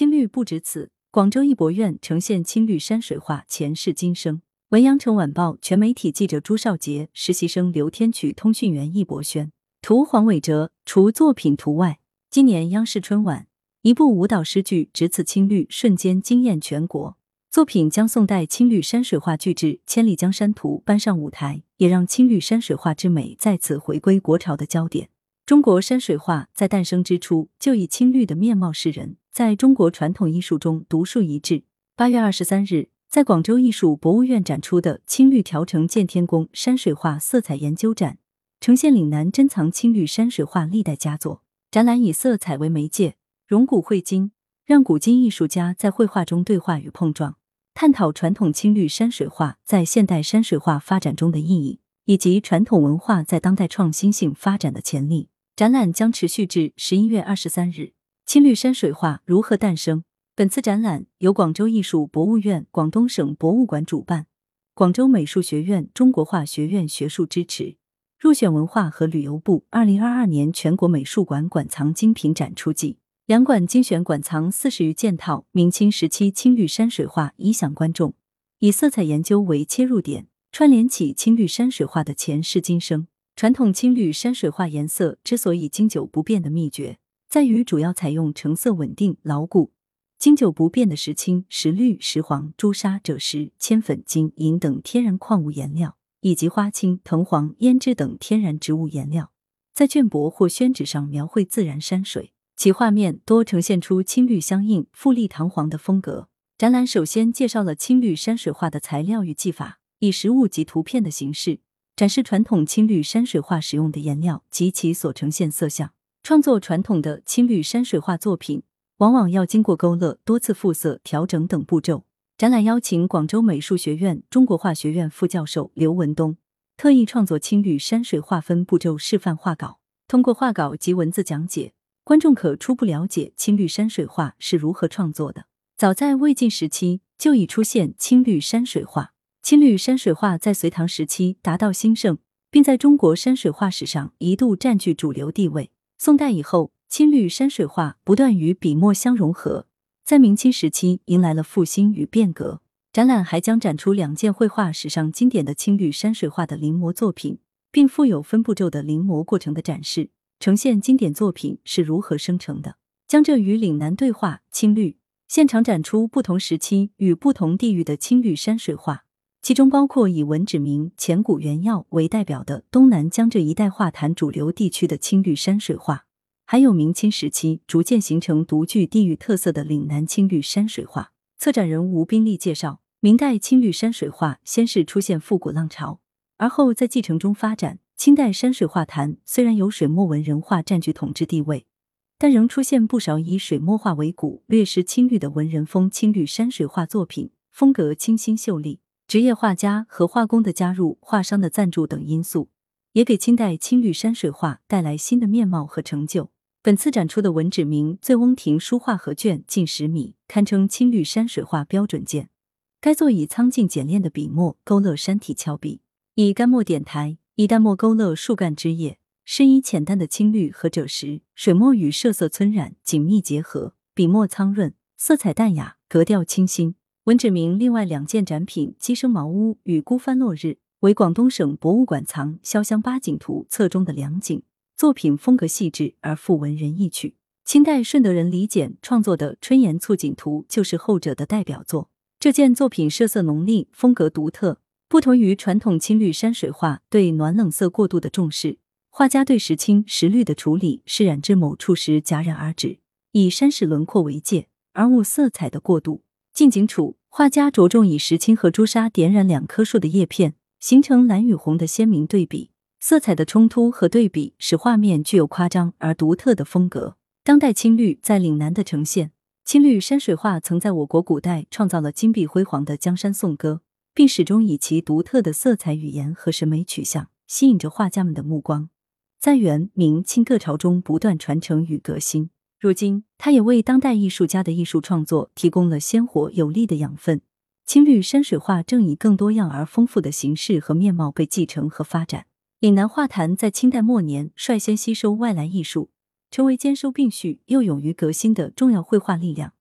青绿不止此，广州艺博院呈现青绿山水画前世今生。文阳城晚报全媒体记者朱少杰，实习生刘天曲，通讯员易博轩，图黄伟哲。除作品图外，今年央视春晚一部舞蹈诗句《只此青绿》瞬间惊艳全国。作品将宋代青绿山水画巨制《千里江山图》搬上舞台，也让青绿山水画之美再次回归国潮的焦点。中国山水画在诞生之初就以青绿的面貌示人，在中国传统艺术中独树一帜。八月二十三日。在广州艺术博物院展出的青绿调成见天工山水画色彩研究展，呈现岭南珍藏青绿山水画历代佳作。展览以色彩为媒介，融古绘今，让古今艺术家在绘画中对话与碰撞，探讨传统青绿山水画在现代山水画发展中的意义，以及传统文化在当代创新性发展的潜力。展览将持续至十一月二十三日。青绿山水画如何诞生？本次展览由广州艺术博物院、广东省博物馆主办，广州美术学院、中国画学院学术支持，入选文化和旅游部二零二二年全国美术馆馆藏精品展出季。两馆精选馆藏四十余件套明清时期青绿山水画，以享观众。以色彩研究为切入点，串联起青绿山水画的前世今生。传统青绿山水画颜色之所以经久不变的秘诀，在于主要采用成色稳定、牢固。经久不变的石青、石绿、石黄、朱砂、赭石、铅粉、金银等天然矿物颜料，以及花青、藤黄、胭脂等天然植物颜料，在绢帛或宣纸上描绘自然山水，其画面多呈现出青绿相映、富丽堂皇的风格。展览首先介绍了青绿山水画的材料与技法，以实物及图片的形式展示传统青绿山水画使用的颜料及其所呈现色相。创作传统的青绿山水画作品。往往要经过勾勒、多次复色、调整等步骤。展览邀请广州美术学院中国画学院副教授刘文东特意创作青绿山水画分步骤示范画稿。通过画稿及文字讲解，观众可初步了解青绿山水画是如何创作的。早在魏晋时期就已出现青绿山水画。青绿山水画在隋唐时期达到兴盛，并在中国山水画史上一度占据主流地位。宋代以后。青绿山水画不断与笔墨相融合，在明清时期迎来了复兴与变革。展览还将展出两件绘画史上经典的青绿山水画的临摹作品，并附有分步骤的临摹过程的展示，呈现经典作品是如何生成的。江浙与岭南对话青绿现场展出不同时期与不同地域的青绿山水画，其中包括以文指明、钱谷元耀为代表的东南江浙一带画坛主流地区的青绿山水画。还有明清时期逐渐形成独具地域特色的岭南青绿山水画。策展人吴宾利介绍，明代青绿山水画先是出现复古浪潮，而后在继承中发展。清代山水画坛虽然有水墨文人画占据统治地位，但仍出现不少以水墨画为骨、略施青绿的文人风青绿山水画作品，风格清新秀丽。职业画家和画工的加入、画商的赞助等因素，也给清代青绿山水画带来新的面貌和成就。本次展出的文指明《醉翁亭书画合卷》近十米，堪称青绿山水画标准件。该作以苍劲简练的笔墨勾勒山体峭壁，以干墨点苔，以淡墨勾勒树干枝叶，深以浅淡的青绿和赭石、水墨与设色皴染紧密结合，笔墨苍润，色彩淡雅，格调清新。文指明另外两件展品《鸡声茅屋》与《孤帆落日》，为广东省博物馆藏《潇湘八景图册》中的两景。作品风格细致而富文人意趣。清代顺德人李简创作的《春岩簇景图》就是后者的代表作。这件作品色色浓丽，风格独特，不同于传统青绿山水画对暖冷色过度的重视。画家对石青、石绿的处理是染至某处时戛然而止，以山石轮廓为界，而无色彩的过渡。近景处，画家着重以石青和朱砂点染两棵树的叶片，形成蓝与红的鲜明对比。色彩的冲突和对比，使画面具有夸张而独特的风格。当代青绿在岭南的呈现，青绿山水画曾在我国古代创造了金碧辉煌的江山颂歌，并始终以其独特的色彩语言和审美取向吸引着画家们的目光，在元、明、清各朝中不断传承与革新。如今，它也为当代艺术家的艺术创作提供了鲜活有力的养分。青绿山水画正以更多样而丰富的形式和面貌被继承和发展。岭南画坛在清代末年率先吸收外来艺术，成为兼收并蓄又勇于革新的重要绘画力量。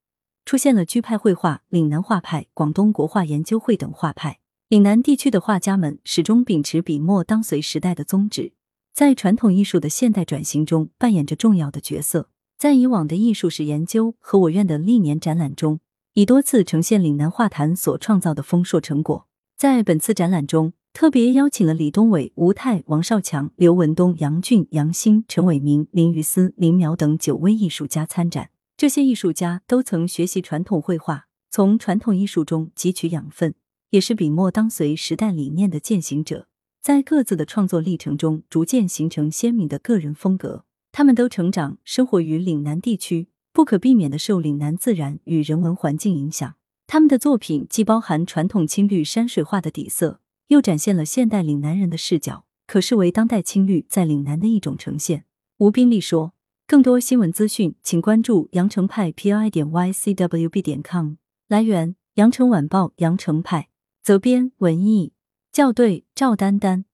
出现了居派绘画、岭南画派、广东国画研究会等画派。岭南地区的画家们始终秉持笔墨当随时代的宗旨，在传统艺术的现代转型中扮演着重要的角色。在以往的艺术史研究和我院的历年展览中，已多次呈现岭南画坛所创造的丰硕成果。在本次展览中，特别邀请了李东伟、吴泰、王少强、刘文东、杨俊、杨兴、陈伟明、林于思、林苗等九位艺术家参展。这些艺术家都曾学习传统绘画，从传统艺术中汲取养分。也是笔墨当随时代理念的践行者，在各自的创作历程中，逐渐形成鲜明的个人风格。他们都成长生活于岭南地区，不可避免的受岭南自然与人文环境影响。他们的作品既包含传统青绿山水画的底色，又展现了现代岭南人的视角，可视为当代青绿在岭南的一种呈现。吴斌利说：“更多新闻资讯，请关注羊城派 p i 点 y c w b 点 com。来源：羊城晚报羊城派。责编：文艺，校对：赵丹丹。